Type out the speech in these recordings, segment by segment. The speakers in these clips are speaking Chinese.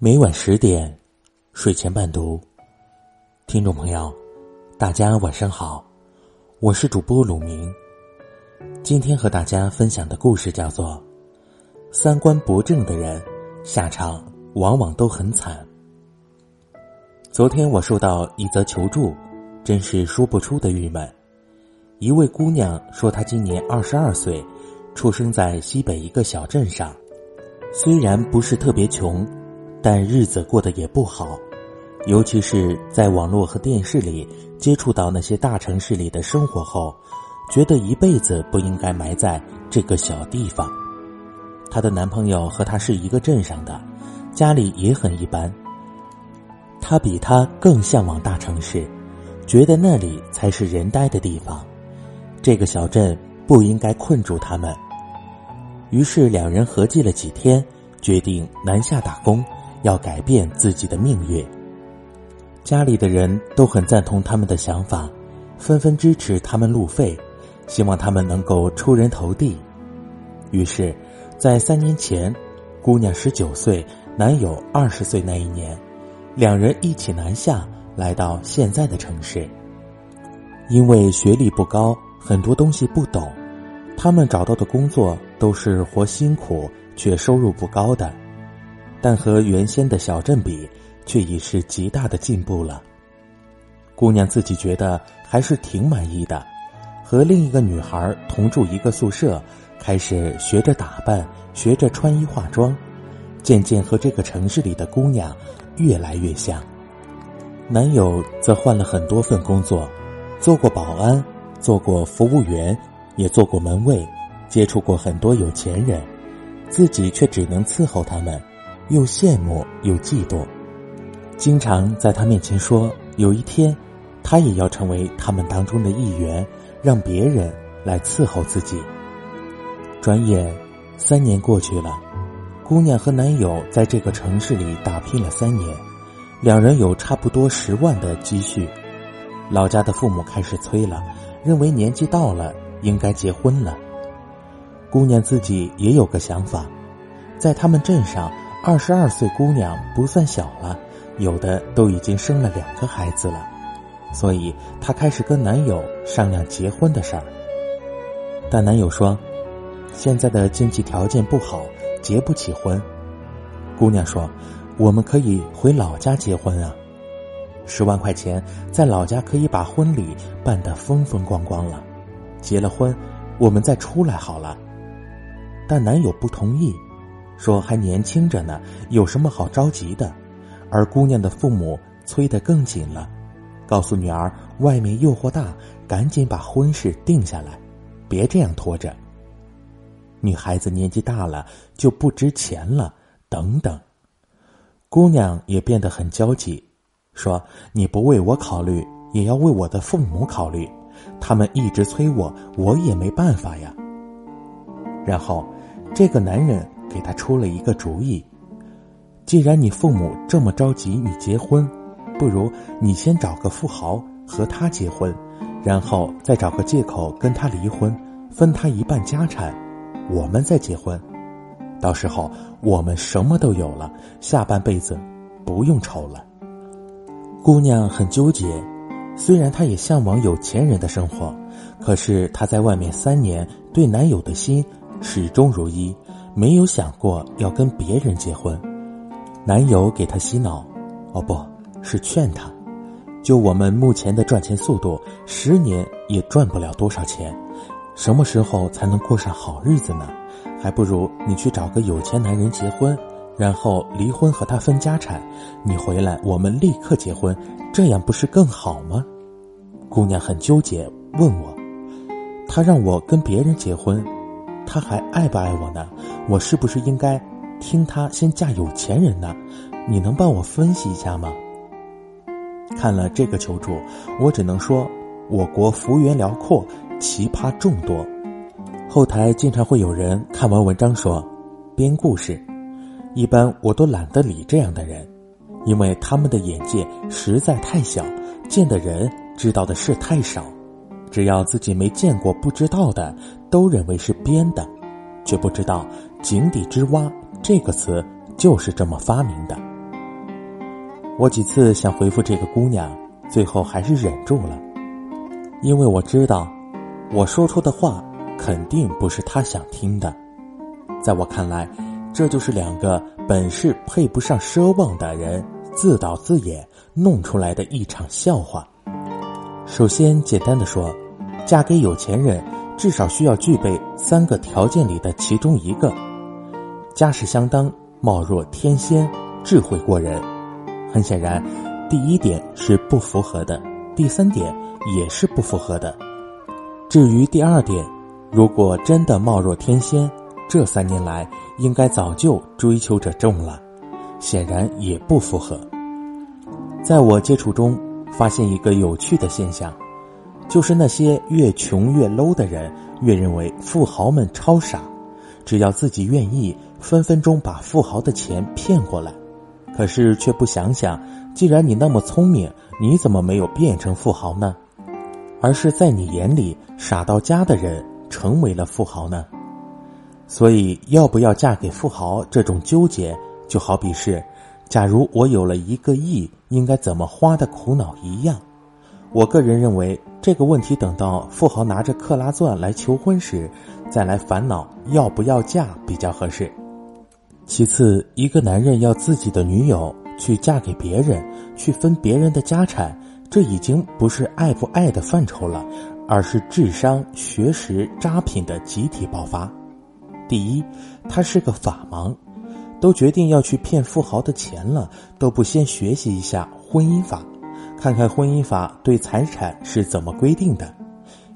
每晚十点，睡前伴读。听众朋友，大家晚上好，我是主播鲁明。今天和大家分享的故事叫做《三观不正的人下场往往都很惨》。昨天我收到一则求助，真是说不出的郁闷。一位姑娘说，她今年二十二岁，出生在西北一个小镇上，虽然不是特别穷。但日子过得也不好，尤其是在网络和电视里接触到那些大城市里的生活后，觉得一辈子不应该埋在这个小地方。她的男朋友和她是一个镇上的，家里也很一般。她比他更向往大城市，觉得那里才是人待的地方，这个小镇不应该困住他们。于是两人合计了几天，决定南下打工。要改变自己的命运，家里的人都很赞同他们的想法，纷纷支持他们路费，希望他们能够出人头地。于是，在三年前，姑娘十九岁，男友二十岁那一年，两人一起南下，来到现在的城市。因为学历不高，很多东西不懂，他们找到的工作都是活辛苦却收入不高的。但和原先的小镇比，却已是极大的进步了。姑娘自己觉得还是挺满意的，和另一个女孩同住一个宿舍，开始学着打扮，学着穿衣化妆，渐渐和这个城市里的姑娘越来越像。男友则换了很多份工作，做过保安，做过服务员，也做过门卫，接触过很多有钱人，自己却只能伺候他们。又羡慕又嫉妒，经常在他面前说：“有一天，他也要成为他们当中的一员，让别人来伺候自己。”转眼三年过去了，姑娘和男友在这个城市里打拼了三年，两人有差不多十万的积蓄。老家的父母开始催了，认为年纪到了应该结婚了。姑娘自己也有个想法，在他们镇上。二十二岁姑娘不算小了，有的都已经生了两个孩子了，所以她开始跟男友商量结婚的事儿。但男友说：“现在的经济条件不好，结不起婚。”姑娘说：“我们可以回老家结婚啊，十万块钱在老家可以把婚礼办得风风光光了，结了婚我们再出来好了。”但男友不同意。说还年轻着呢，有什么好着急的？而姑娘的父母催得更紧了，告诉女儿外面诱惑大，赶紧把婚事定下来，别这样拖着。女孩子年纪大了就不值钱了，等等。姑娘也变得很焦急，说：“你不为我考虑，也要为我的父母考虑，他们一直催我，我也没办法呀。”然后，这个男人。给他出了一个主意，既然你父母这么着急你结婚，不如你先找个富豪和他结婚，然后再找个借口跟他离婚，分他一半家产，我们再结婚，到时候我们什么都有了，下半辈子不用愁了。姑娘很纠结，虽然她也向往有钱人的生活，可是她在外面三年，对男友的心始终如一。没有想过要跟别人结婚，男友给她洗脑，哦，不是劝她。就我们目前的赚钱速度，十年也赚不了多少钱，什么时候才能过上好日子呢？还不如你去找个有钱男人结婚，然后离婚和他分家产，你回来我们立刻结婚，这样不是更好吗？姑娘很纠结，问我，他让我跟别人结婚。他还爱不爱我呢？我是不是应该听他先嫁有钱人呢？你能帮我分析一下吗？看了这个求助，我只能说，我国幅员辽阔，奇葩众多。后台经常会有人看完文章说编故事，一般我都懒得理这样的人，因为他们的眼界实在太小，见的人知道的事太少。只要自己没见过、不知道的，都认为是编的，却不知道“井底之蛙”这个词就是这么发明的。我几次想回复这个姑娘，最后还是忍住了，因为我知道，我说出的话肯定不是她想听的。在我看来，这就是两个本是配不上奢望的人自导自演弄出来的一场笑话。首先，简单的说，嫁给有钱人至少需要具备三个条件里的其中一个：家世相当，貌若天仙，智慧过人。很显然，第一点是不符合的，第三点也是不符合的。至于第二点，如果真的貌若天仙，这三年来应该早就追求者众了，显然也不符合。在我接触中，发现一个有趣的现象，就是那些越穷越 low 的人，越认为富豪们超傻，只要自己愿意，分分钟把富豪的钱骗过来。可是却不想想，既然你那么聪明，你怎么没有变成富豪呢？而是在你眼里傻到家的人成为了富豪呢？所以要不要嫁给富豪这种纠结，就好比是，假如我有了一个亿，应该怎么花的苦恼一样。我个人认为这个问题等到富豪拿着克拉钻来求婚时，再来烦恼要不要嫁比较合适。其次，一个男人要自己的女友去嫁给别人，去分别人的家产，这已经不是爱不爱的范畴了，而是智商、学识、渣品的集体爆发。第一，他是个法盲，都决定要去骗富豪的钱了，都不先学习一下婚姻法，看看婚姻法对财产是怎么规定的，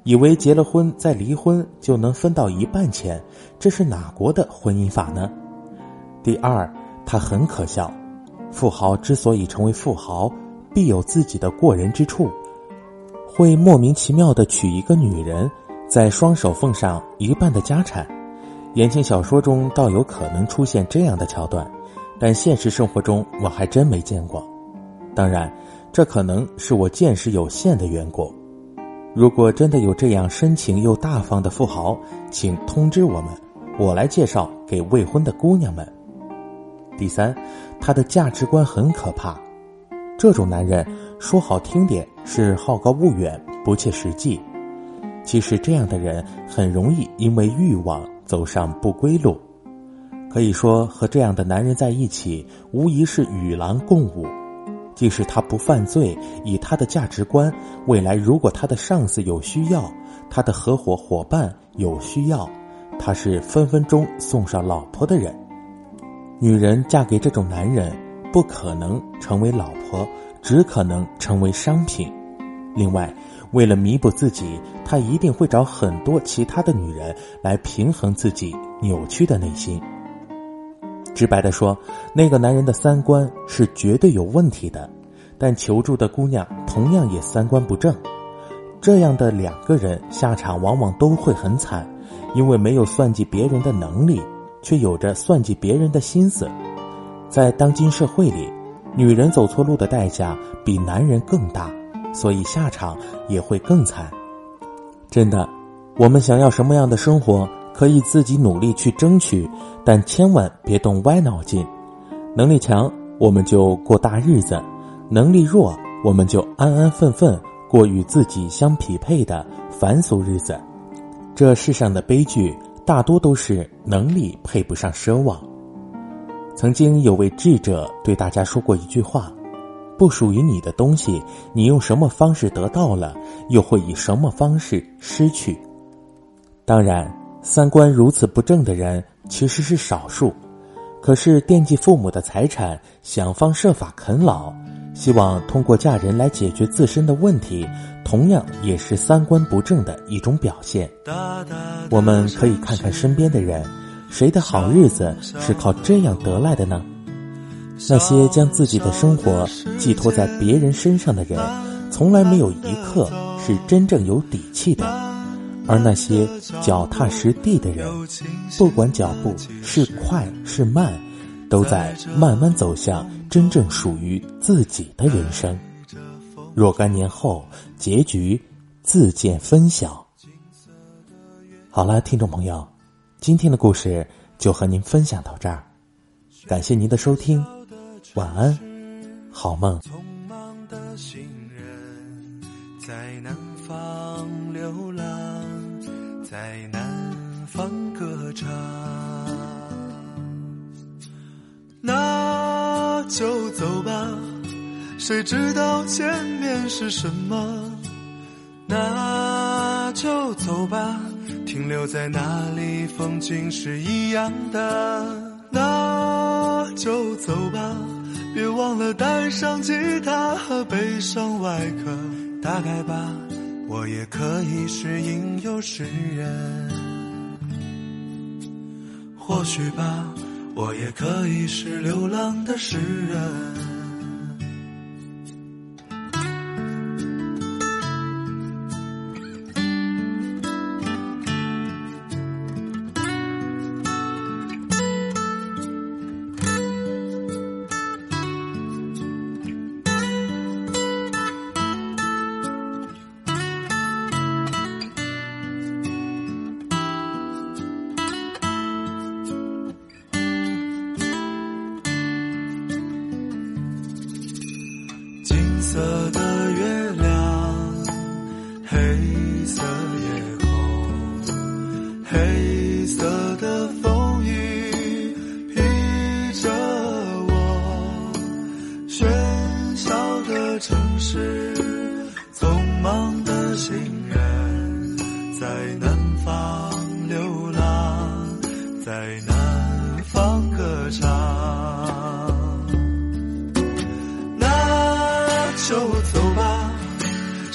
以为结了婚再离婚就能分到一半钱，这是哪国的婚姻法呢？第二，他很可笑。富豪之所以成为富豪，必有自己的过人之处，会莫名其妙的娶一个女人，在双手奉上一半的家产。言情小说中倒有可能出现这样的桥段，但现实生活中我还真没见过。当然，这可能是我见识有限的缘故。如果真的有这样深情又大方的富豪，请通知我们，我来介绍给未婚的姑娘们。第三，他的价值观很可怕。这种男人说好听点是好高骛远、不切实际，其实这样的人很容易因为欲望走上不归路。可以说，和这样的男人在一起，无疑是与狼共舞。即使他不犯罪，以他的价值观，未来如果他的上司有需要，他的合伙伙伴有需要，他是分分钟送上老婆的人。女人嫁给这种男人，不可能成为老婆，只可能成为商品。另外，为了弥补自己，他一定会找很多其他的女人来平衡自己扭曲的内心。直白的说，那个男人的三观是绝对有问题的，但求助的姑娘同样也三观不正。这样的两个人下场往往都会很惨，因为没有算计别人的能力。却有着算计别人的心思，在当今社会里，女人走错路的代价比男人更大，所以下场也会更惨。真的，我们想要什么样的生活，可以自己努力去争取，但千万别动歪脑筋。能力强，我们就过大日子；能力弱，我们就安安分分过与自己相匹配的凡俗日子。这世上的悲剧。大多都是能力配不上奢望。曾经有位智者对大家说过一句话：“不属于你的东西，你用什么方式得到了，又会以什么方式失去。”当然，三观如此不正的人其实是少数，可是惦记父母的财产，想方设法啃老。希望通过嫁人来解决自身的问题，同样也是三观不正的一种表现。我们可以看看身边的人，谁的好日子是靠这样得来的呢？那些将自己的生活寄托在别人身上的人，从来没有一刻是真正有底气的；而那些脚踏实地的人，不管脚步是快是慢。都在慢慢走向真正属于自己的人生。若干年后，结局自见分晓。好了，听众朋友，今天的故事就和您分享到这儿，感谢您的收听，晚安。好梦。匆忙的行人，在南方流浪，在南方歌唱。那就走吧，谁知道前面是什么？那就走吧，停留在那里，风景是一样的。那就走吧，别忘了带上吉他和悲伤外壳。大概吧，我也可以是吟游诗人。或许吧，我也可以是流浪的诗人。